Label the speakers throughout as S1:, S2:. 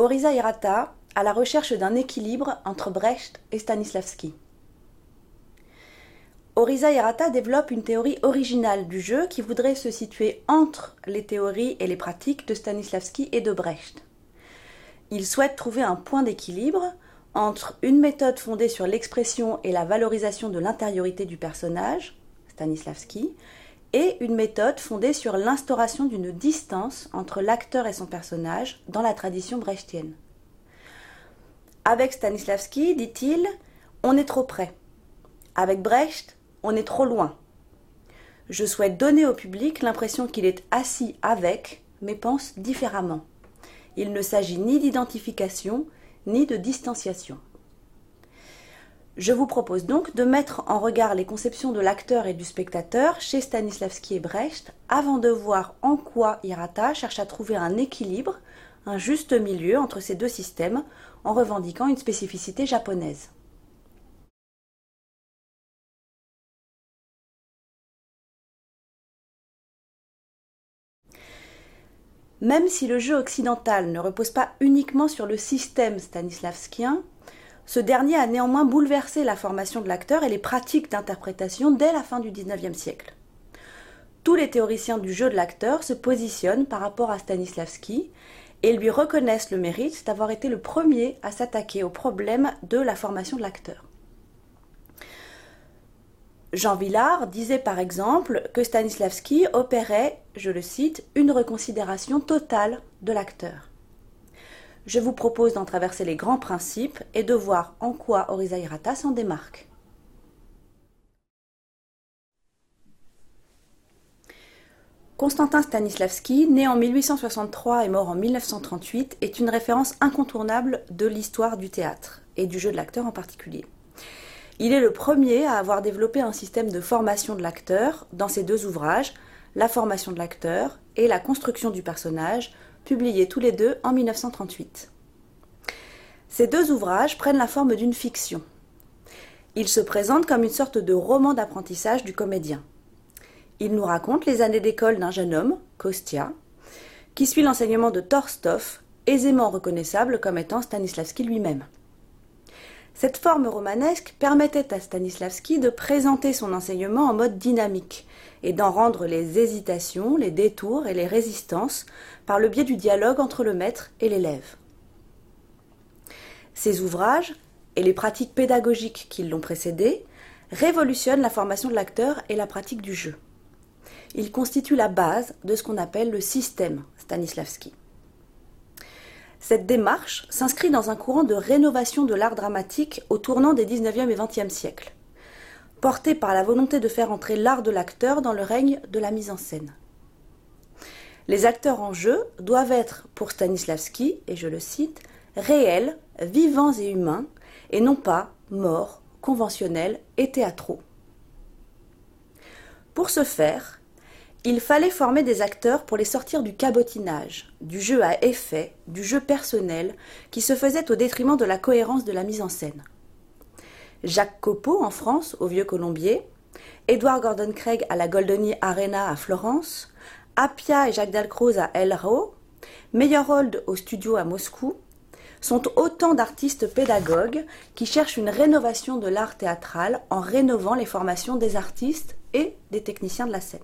S1: Orisa Hirata à la recherche d'un équilibre entre Brecht et Stanislavski. Orisa Hirata développe une théorie originale du jeu qui voudrait se situer entre les théories et les pratiques de Stanislavski et de Brecht. Il souhaite trouver un point d'équilibre entre une méthode fondée sur l'expression et la valorisation de l'intériorité du personnage, Stanislavski, et une méthode fondée sur l'instauration d'une distance entre l'acteur et son personnage dans la tradition brechtienne. Avec Stanislavski, dit-il, on est trop près. Avec Brecht, on est trop loin. Je souhaite donner au public l'impression qu'il est assis avec, mais pense différemment. Il ne s'agit ni d'identification, ni de distanciation. Je vous propose donc de mettre en regard les conceptions de l'acteur et du spectateur chez Stanislavski et Brecht avant de voir en quoi Hirata cherche à trouver un équilibre, un juste milieu entre ces deux systèmes en revendiquant une spécificité japonaise. Même si le jeu occidental ne repose pas uniquement sur le système stanislavskien, ce dernier a néanmoins bouleversé la formation de l'acteur et les pratiques d'interprétation dès la fin du XIXe siècle. Tous les théoriciens du jeu de l'acteur se positionnent par rapport à Stanislavski et lui reconnaissent le mérite d'avoir été le premier à s'attaquer au problème de la formation de l'acteur. Jean Villard disait par exemple que Stanislavski opérait, je le cite, une reconsidération totale de l'acteur je vous propose d'en traverser les grands principes et de voir en quoi Orisa Hirata s'en démarque. Constantin Stanislavski, né en 1863 et mort en 1938, est une référence incontournable de l'histoire du théâtre et du jeu de l'acteur en particulier. Il est le premier à avoir développé un système de formation de l'acteur dans ses deux ouvrages, La formation de l'acteur et La construction du personnage, publiés tous les deux en 1938. Ces deux ouvrages prennent la forme d'une fiction. Ils se présentent comme une sorte de roman d'apprentissage du comédien. Ils nous racontent les années d'école d'un jeune homme, Kostia, qui suit l'enseignement de Torstov, aisément reconnaissable comme étant Stanislavski lui-même. Cette forme romanesque permettait à Stanislavski de présenter son enseignement en mode dynamique et d'en rendre les hésitations, les détours et les résistances par le biais du dialogue entre le maître et l'élève. Ces ouvrages et les pratiques pédagogiques qui l'ont précédé révolutionnent la formation de l'acteur et la pratique du jeu. Ils constituent la base de ce qu'on appelle le système Stanislavski. Cette démarche s'inscrit dans un courant de rénovation de l'art dramatique au tournant des 19e et 20e siècles, porté par la volonté de faire entrer l'art de l'acteur dans le règne de la mise en scène. Les acteurs en jeu doivent être, pour Stanislavski, et je le cite, réels, vivants et humains, et non pas morts, conventionnels et théâtraux. Pour ce faire, il fallait former des acteurs pour les sortir du cabotinage, du jeu à effet, du jeu personnel, qui se faisait au détriment de la cohérence de la mise en scène. Jacques Copeau en France, au Vieux Colombier, Edward Gordon Craig à la Goldoni Arena à Florence, Appia et Jacques Dalcroze à El Rao, Meyerhold au studio à Moscou, sont autant d'artistes pédagogues qui cherchent une rénovation de l'art théâtral en rénovant les formations des artistes et des techniciens de la scène.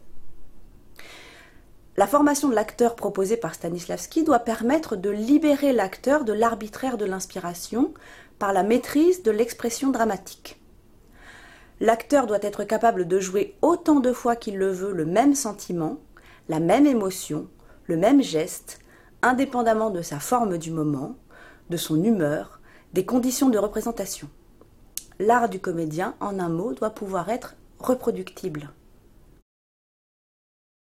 S1: La formation de l'acteur proposée par Stanislavski doit permettre de libérer l'acteur de l'arbitraire de l'inspiration par la maîtrise de l'expression dramatique. L'acteur doit être capable de jouer autant de fois qu'il le veut le même sentiment, la même émotion, le même geste, indépendamment de sa forme du moment, de son humeur, des conditions de représentation. L'art du comédien, en un mot, doit pouvoir être reproductible.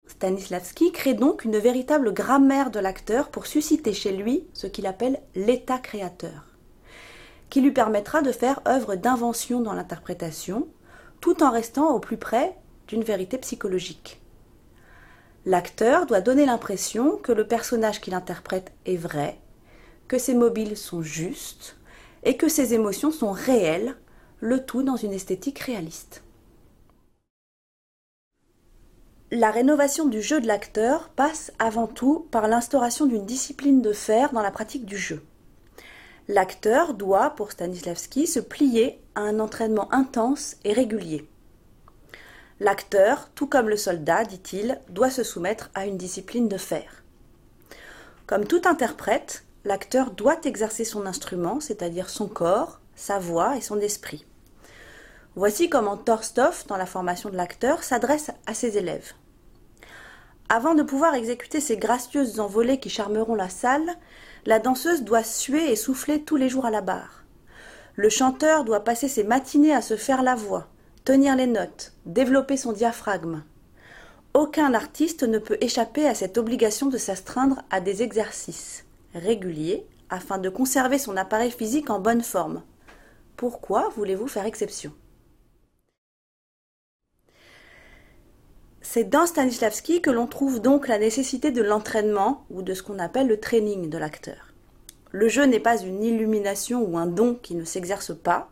S1: Stanislavski crée donc une véritable grammaire de l'acteur pour susciter chez lui ce qu'il appelle l'état créateur, qui lui permettra de faire œuvre d'invention dans l'interprétation, tout en restant au plus près d'une vérité psychologique. L'acteur doit donner l'impression que le personnage qu'il interprète est vrai, que ses mobiles sont justes et que ses émotions sont réelles, le tout dans une esthétique réaliste. La rénovation du jeu de l'acteur passe avant tout par l'instauration d'une discipline de faire dans la pratique du jeu. L'acteur doit, pour Stanislavski, se plier à un entraînement intense et régulier. L'acteur, tout comme le soldat, dit-il, doit se soumettre à une discipline de fer. Comme tout interprète, l'acteur doit exercer son instrument, c'est-à-dire son corps, sa voix et son esprit. Voici comment Torstov, dans la formation de l'acteur, s'adresse à ses élèves. Avant de pouvoir exécuter ces gracieuses envolées qui charmeront la salle, la danseuse doit suer et souffler tous les jours à la barre. Le chanteur doit passer ses matinées à se faire la voix, tenir les notes, développer son diaphragme. Aucun artiste ne peut échapper à cette obligation de s'astreindre à des exercices réguliers afin de conserver son appareil physique en bonne forme. Pourquoi voulez-vous faire exception? C'est dans Stanislavski que l'on trouve donc la nécessité de l'entraînement ou de ce qu'on appelle le training de l'acteur. Le jeu n'est pas une illumination ou un don qui ne s'exerce pas.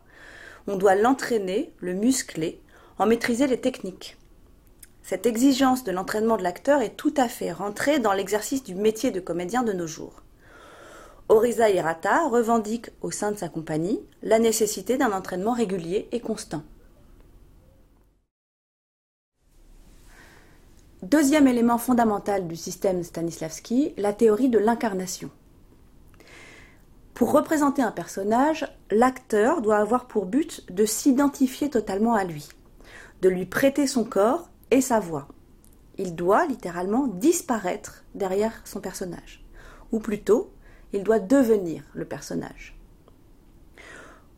S1: On doit l'entraîner, le muscler, en maîtriser les techniques. Cette exigence de l'entraînement de l'acteur est tout à fait rentrée dans l'exercice du métier de comédien de nos jours. Orisa Hirata revendique au sein de sa compagnie la nécessité d'un entraînement régulier et constant. Deuxième élément fondamental du système Stanislavski, la théorie de l'incarnation. Pour représenter un personnage, l'acteur doit avoir pour but de s'identifier totalement à lui, de lui prêter son corps et sa voix. Il doit littéralement disparaître derrière son personnage, ou plutôt, il doit devenir le personnage.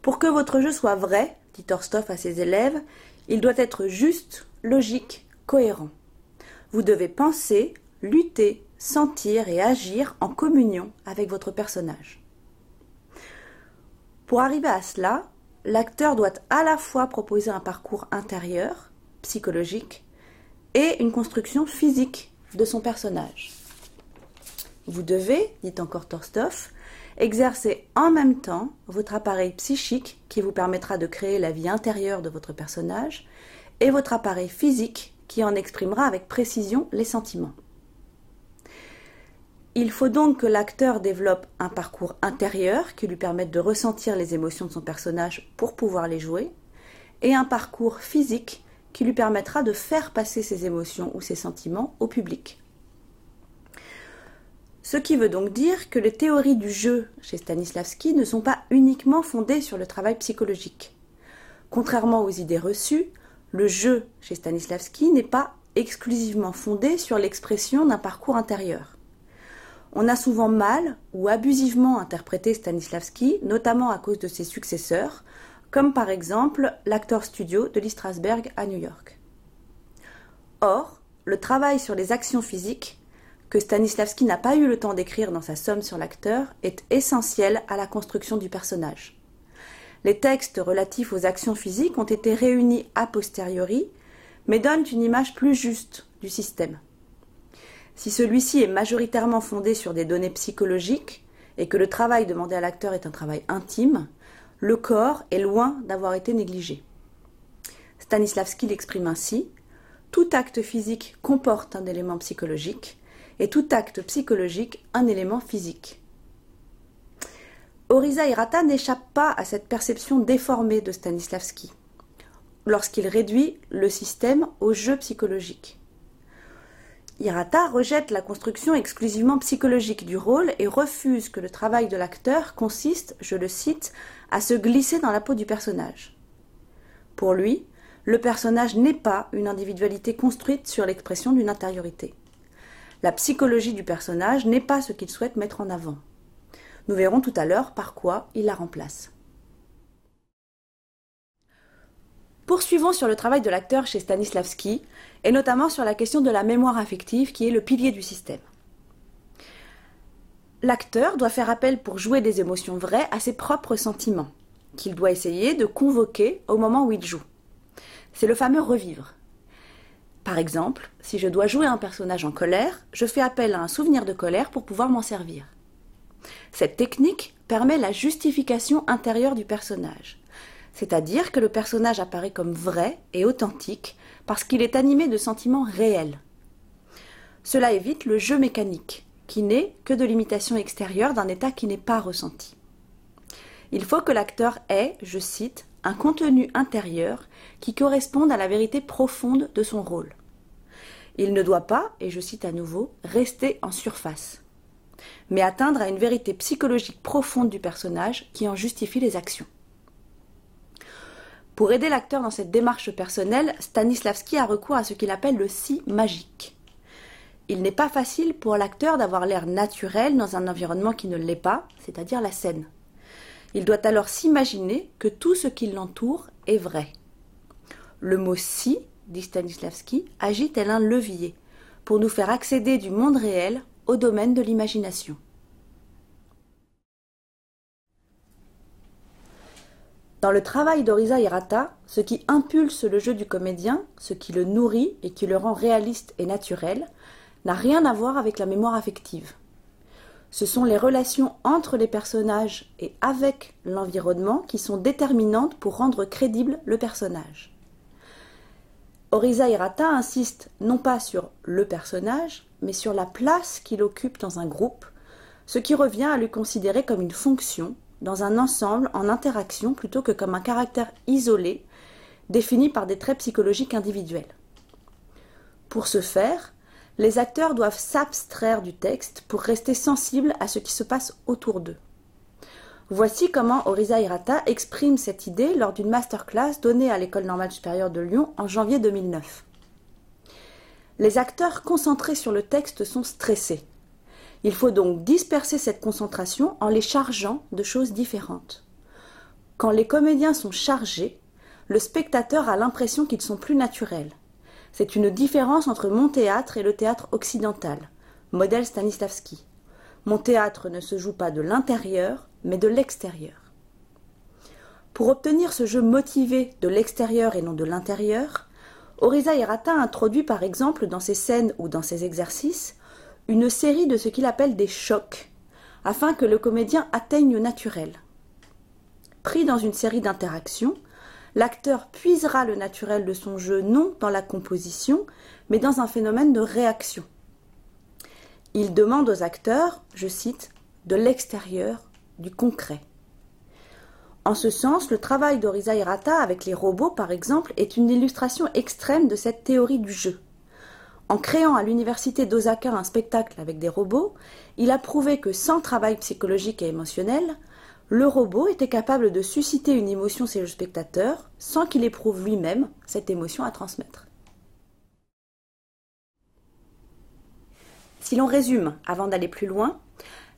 S1: Pour que votre jeu soit vrai, dit Torstov à ses élèves, il doit être juste, logique, cohérent. Vous devez penser, lutter, sentir et agir en communion avec votre personnage. Pour arriver à cela, l'acteur doit à la fois proposer un parcours intérieur, psychologique, et une construction physique de son personnage. Vous devez, dit encore Torstov, exercer en même temps votre appareil psychique qui vous permettra de créer la vie intérieure de votre personnage et votre appareil physique qui en exprimera avec précision les sentiments. Il faut donc que l'acteur développe un parcours intérieur qui lui permette de ressentir les émotions de son personnage pour pouvoir les jouer, et un parcours physique qui lui permettra de faire passer ses émotions ou ses sentiments au public. Ce qui veut donc dire que les théories du jeu chez Stanislavski ne sont pas uniquement fondées sur le travail psychologique. Contrairement aux idées reçues, le jeu chez Stanislavski n'est pas exclusivement fondé sur l'expression d'un parcours intérieur. On a souvent mal ou abusivement interprété Stanislavski, notamment à cause de ses successeurs, comme par exemple l'acteur studio de Lee Strasberg à New York. Or, le travail sur les actions physiques, que Stanislavski n'a pas eu le temps d'écrire dans sa somme sur l'acteur, est essentiel à la construction du personnage. Les textes relatifs aux actions physiques ont été réunis a posteriori, mais donnent une image plus juste du système. Si celui-ci est majoritairement fondé sur des données psychologiques et que le travail demandé à l'acteur est un travail intime, le corps est loin d'avoir été négligé. Stanislavski l'exprime ainsi Tout acte physique comporte un élément psychologique et tout acte psychologique un élément physique. Orisa Hirata n'échappe pas à cette perception déformée de Stanislavski lorsqu'il réduit le système au jeu psychologique. Hirata rejette la construction exclusivement psychologique du rôle et refuse que le travail de l'acteur consiste, je le cite, à se glisser dans la peau du personnage. Pour lui, le personnage n'est pas une individualité construite sur l'expression d'une intériorité. La psychologie du personnage n'est pas ce qu'il souhaite mettre en avant. Nous verrons tout à l'heure par quoi il la remplace. Poursuivons sur le travail de l'acteur chez Stanislavski, et notamment sur la question de la mémoire affective qui est le pilier du système. L'acteur doit faire appel pour jouer des émotions vraies à ses propres sentiments, qu'il doit essayer de convoquer au moment où il joue. C'est le fameux revivre. Par exemple, si je dois jouer un personnage en colère, je fais appel à un souvenir de colère pour pouvoir m'en servir. Cette technique permet la justification intérieure du personnage, c'est-à-dire que le personnage apparaît comme vrai et authentique parce qu'il est animé de sentiments réels. Cela évite le jeu mécanique, qui n'est que de l'imitation extérieure d'un état qui n'est pas ressenti. Il faut que l'acteur ait, je cite, un contenu intérieur qui corresponde à la vérité profonde de son rôle. Il ne doit pas, et je cite à nouveau, rester en surface, mais atteindre à une vérité psychologique profonde du personnage qui en justifie les actions. Pour aider l'acteur dans cette démarche personnelle, Stanislavski a recours à ce qu'il appelle le si magique. Il n'est pas facile pour l'acteur d'avoir l'air naturel dans un environnement qui ne l'est pas, c'est-à-dire la scène. Il doit alors s'imaginer que tout ce qui l'entoure est vrai. Le mot si, dit Stanislavski, agit tel un levier pour nous faire accéder du monde réel domaine de l'imagination. Dans le travail d'Orisa Hirata, ce qui impulse le jeu du comédien, ce qui le nourrit et qui le rend réaliste et naturel, n'a rien à voir avec la mémoire affective. Ce sont les relations entre les personnages et avec l'environnement qui sont déterminantes pour rendre crédible le personnage. Orisa Hirata insiste non pas sur le personnage, mais sur la place qu'il occupe dans un groupe, ce qui revient à lui considérer comme une fonction dans un ensemble en interaction plutôt que comme un caractère isolé défini par des traits psychologiques individuels. Pour ce faire, les acteurs doivent s'abstraire du texte pour rester sensibles à ce qui se passe autour d'eux. Voici comment Orisa Hirata exprime cette idée lors d'une masterclass donnée à l'École normale supérieure de Lyon en janvier 2009. Les acteurs concentrés sur le texte sont stressés. Il faut donc disperser cette concentration en les chargeant de choses différentes. Quand les comédiens sont chargés, le spectateur a l'impression qu'ils sont plus naturels. C'est une différence entre mon théâtre et le théâtre occidental, modèle Stanislavski. Mon théâtre ne se joue pas de l'intérieur, mais de l'extérieur. Pour obtenir ce jeu motivé de l'extérieur et non de l'intérieur, Orisa Hirata introduit par exemple dans ses scènes ou dans ses exercices une série de ce qu'il appelle des chocs, afin que le comédien atteigne le naturel. Pris dans une série d'interactions, l'acteur puisera le naturel de son jeu non dans la composition, mais dans un phénomène de réaction. Il demande aux acteurs, je cite, de l'extérieur, du concret. En ce sens, le travail d'Orisa Hirata avec les robots, par exemple, est une illustration extrême de cette théorie du jeu. En créant à l'université d'Osaka un spectacle avec des robots, il a prouvé que sans travail psychologique et émotionnel, le robot était capable de susciter une émotion chez le spectateur sans qu'il éprouve lui-même cette émotion à transmettre. Si l'on résume, avant d'aller plus loin,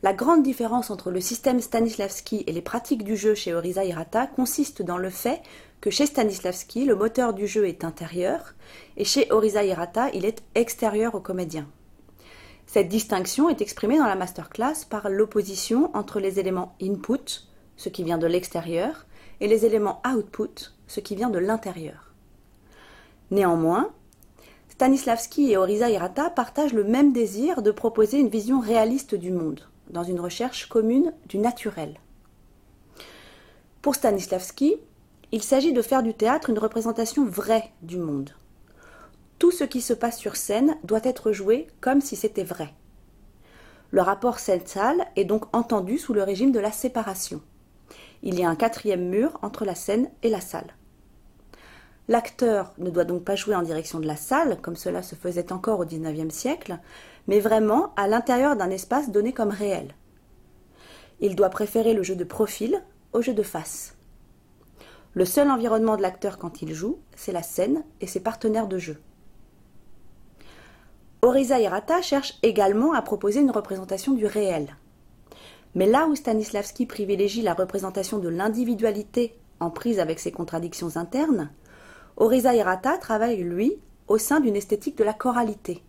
S1: la grande différence entre le système Stanislavski et les pratiques du jeu chez Orisa Hirata consiste dans le fait que chez Stanislavski, le moteur du jeu est intérieur, et chez Orisa Hirata, il est extérieur au comédien. Cette distinction est exprimée dans la masterclass par l'opposition entre les éléments input, ce qui vient de l'extérieur, et les éléments output, ce qui vient de l'intérieur. Néanmoins, Stanislavski et Orisa Hirata partagent le même désir de proposer une vision réaliste du monde, dans une recherche commune du naturel. Pour Stanislavski, il s'agit de faire du théâtre une représentation vraie du monde. Tout ce qui se passe sur scène doit être joué comme si c'était vrai. Le rapport scène-salle est donc entendu sous le régime de la séparation. Il y a un quatrième mur entre la scène et la salle. L'acteur ne doit donc pas jouer en direction de la salle, comme cela se faisait encore au XIXe siècle, mais vraiment à l'intérieur d'un espace donné comme réel. Il doit préférer le jeu de profil au jeu de face. Le seul environnement de l'acteur quand il joue, c'est la scène et ses partenaires de jeu. Orisa Hirata cherche également à proposer une représentation du réel. Mais là où Stanislavski privilégie la représentation de l'individualité en prise avec ses contradictions internes, Orisa Hirata travaille, lui, au sein d'une esthétique de la choralité,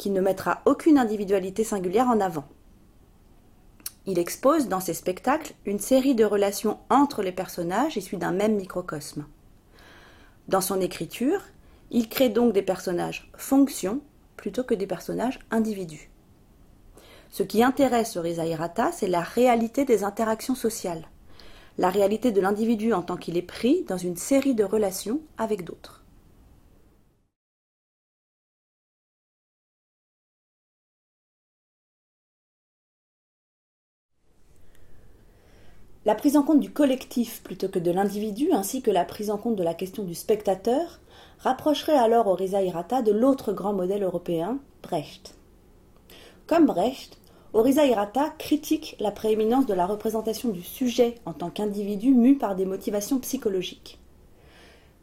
S1: qui ne mettra aucune individualité singulière en avant. Il expose dans ses spectacles une série de relations entre les personnages issus d'un même microcosme. Dans son écriture, il crée donc des personnages fonctions plutôt que des personnages individus. Ce qui intéresse Reza Hirata, c'est la réalité des interactions sociales, la réalité de l'individu en tant qu'il est pris dans une série de relations avec d'autres. La prise en compte du collectif plutôt que de l'individu, ainsi que la prise en compte de la question du spectateur, rapprocherait alors Orisa Hirata de l'autre grand modèle européen, Brecht. Comme Brecht, Orisa Hirata critique la prééminence de la représentation du sujet en tant qu'individu mu par des motivations psychologiques.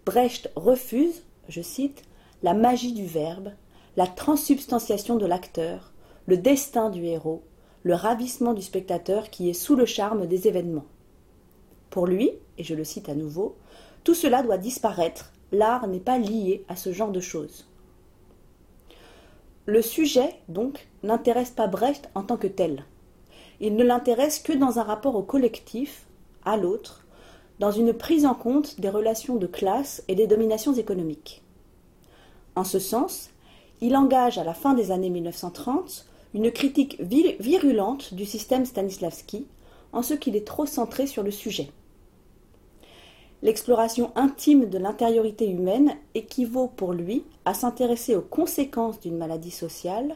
S1: Brecht refuse, je cite, la magie du verbe, la transsubstantiation de l'acteur, le destin du héros, le ravissement du spectateur qui est sous le charme des événements. Pour lui, et je le cite à nouveau, tout cela doit disparaître, l'art n'est pas lié à ce genre de choses. Le sujet, donc, n'intéresse pas Brecht en tant que tel. Il ne l'intéresse que dans un rapport au collectif, à l'autre, dans une prise en compte des relations de classe et des dominations économiques. En ce sens, il engage à la fin des années 1930 une critique virulente du système Stanislavski en ce qu'il est trop centré sur le sujet. L'exploration intime de l'intériorité humaine équivaut pour lui à s'intéresser aux conséquences d'une maladie sociale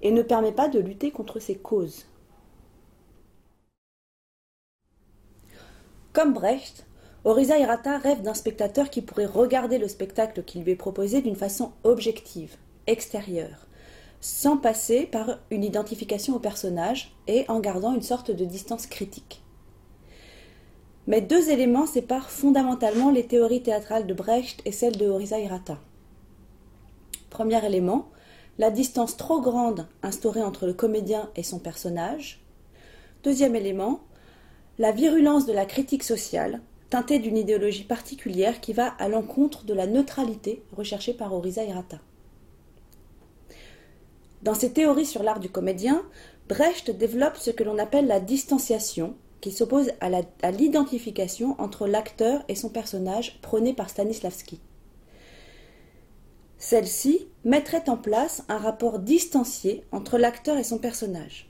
S1: et ne permet pas de lutter contre ses causes. Comme Brecht, Orisa Hirata rêve d'un spectateur qui pourrait regarder le spectacle qui lui est proposé d'une façon objective, extérieure, sans passer par une identification au personnage et en gardant une sorte de distance critique. Mais deux éléments séparent fondamentalement les théories théâtrales de Brecht et celles de Orisa Hirata. Premier élément, la distance trop grande instaurée entre le comédien et son personnage. Deuxième élément, la virulence de la critique sociale teinté d'une idéologie particulière qui va à l'encontre de la neutralité recherchée par Orisa Hirata. Dans ses théories sur l'art du comédien, Brecht développe ce que l'on appelle la distanciation, qui s'oppose à l'identification entre l'acteur et son personnage prôné par Stanislavski. Celle-ci mettrait en place un rapport distancié entre l'acteur et son personnage.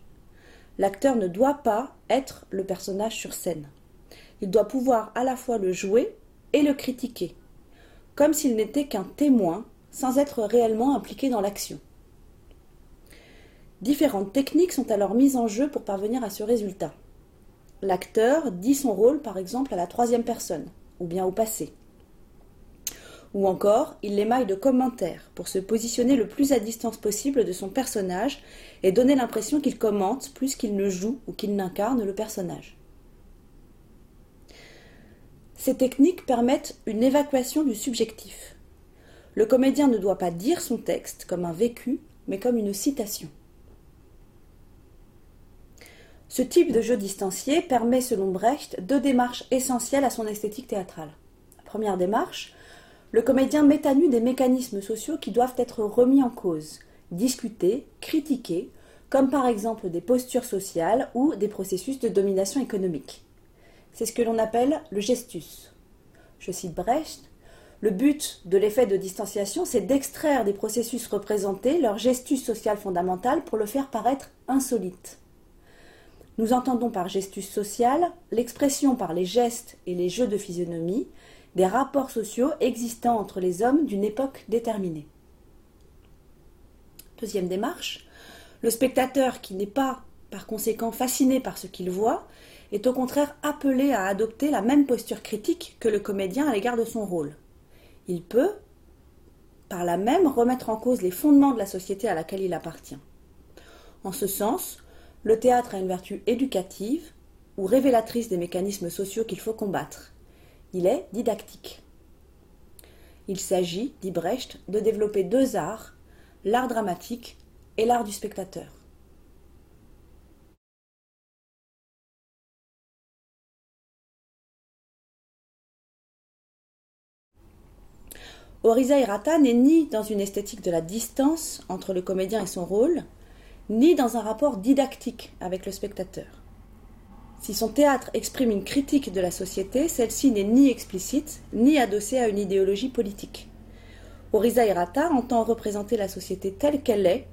S1: L'acteur ne doit pas être le personnage sur scène. Il doit pouvoir à la fois le jouer et le critiquer, comme s'il n'était qu'un témoin sans être réellement impliqué dans l'action. Différentes techniques sont alors mises en jeu pour parvenir à ce résultat. L'acteur dit son rôle par exemple à la troisième personne, ou bien au passé. Ou encore, il l'émaille de commentaires pour se positionner le plus à distance possible de son personnage et donner l'impression qu'il commente plus qu'il ne joue ou qu'il n'incarne le personnage. Ces techniques permettent une évacuation du subjectif. Le comédien ne doit pas dire son texte comme un vécu, mais comme une citation. Ce type de jeu distancié permet, selon Brecht, deux démarches essentielles à son esthétique théâtrale. Première démarche, le comédien met à nu des mécanismes sociaux qui doivent être remis en cause, discutés, critiqués, comme par exemple des postures sociales ou des processus de domination économique. C'est ce que l'on appelle le gestus. Je cite Brecht. Le but de l'effet de distanciation, c'est d'extraire des processus représentés leur gestus social fondamental pour le faire paraître insolite. Nous entendons par gestus social l'expression par les gestes et les jeux de physionomie des rapports sociaux existants entre les hommes d'une époque déterminée. Deuxième démarche, le spectateur qui n'est pas par conséquent fasciné par ce qu'il voit est au contraire appelé à adopter la même posture critique que le comédien à l'égard de son rôle. Il peut, par là même, remettre en cause les fondements de la société à laquelle il appartient. En ce sens, le théâtre a une vertu éducative ou révélatrice des mécanismes sociaux qu'il faut combattre. Il est didactique. Il s'agit, dit Brecht, de développer deux arts, l'art dramatique et l'art du spectateur. Orisa Hirata n'est ni dans une esthétique de la distance entre le comédien et son rôle, ni dans un rapport didactique avec le spectateur. Si son théâtre exprime une critique de la société, celle-ci n'est ni explicite, ni adossée à une idéologie politique. Orisa Hirata entend représenter la société telle qu'elle est,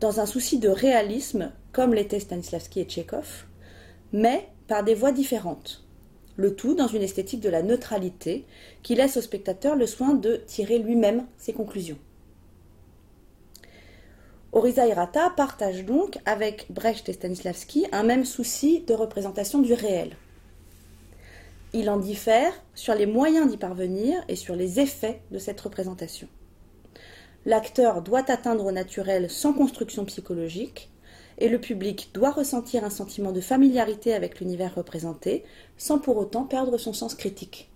S1: dans un souci de réalisme, comme l'étaient Stanislavski et Tchekhov, mais par des voies différentes le tout dans une esthétique de la neutralité qui laisse au spectateur le soin de tirer lui-même ses conclusions. Orisa Hirata partage donc avec Brecht et Stanislavski un même souci de représentation du réel. Il en diffère sur les moyens d'y parvenir et sur les effets de cette représentation. L'acteur doit atteindre au naturel sans construction psychologique, et le public doit ressentir un sentiment de familiarité avec l'univers représenté, sans pour autant perdre son sens critique.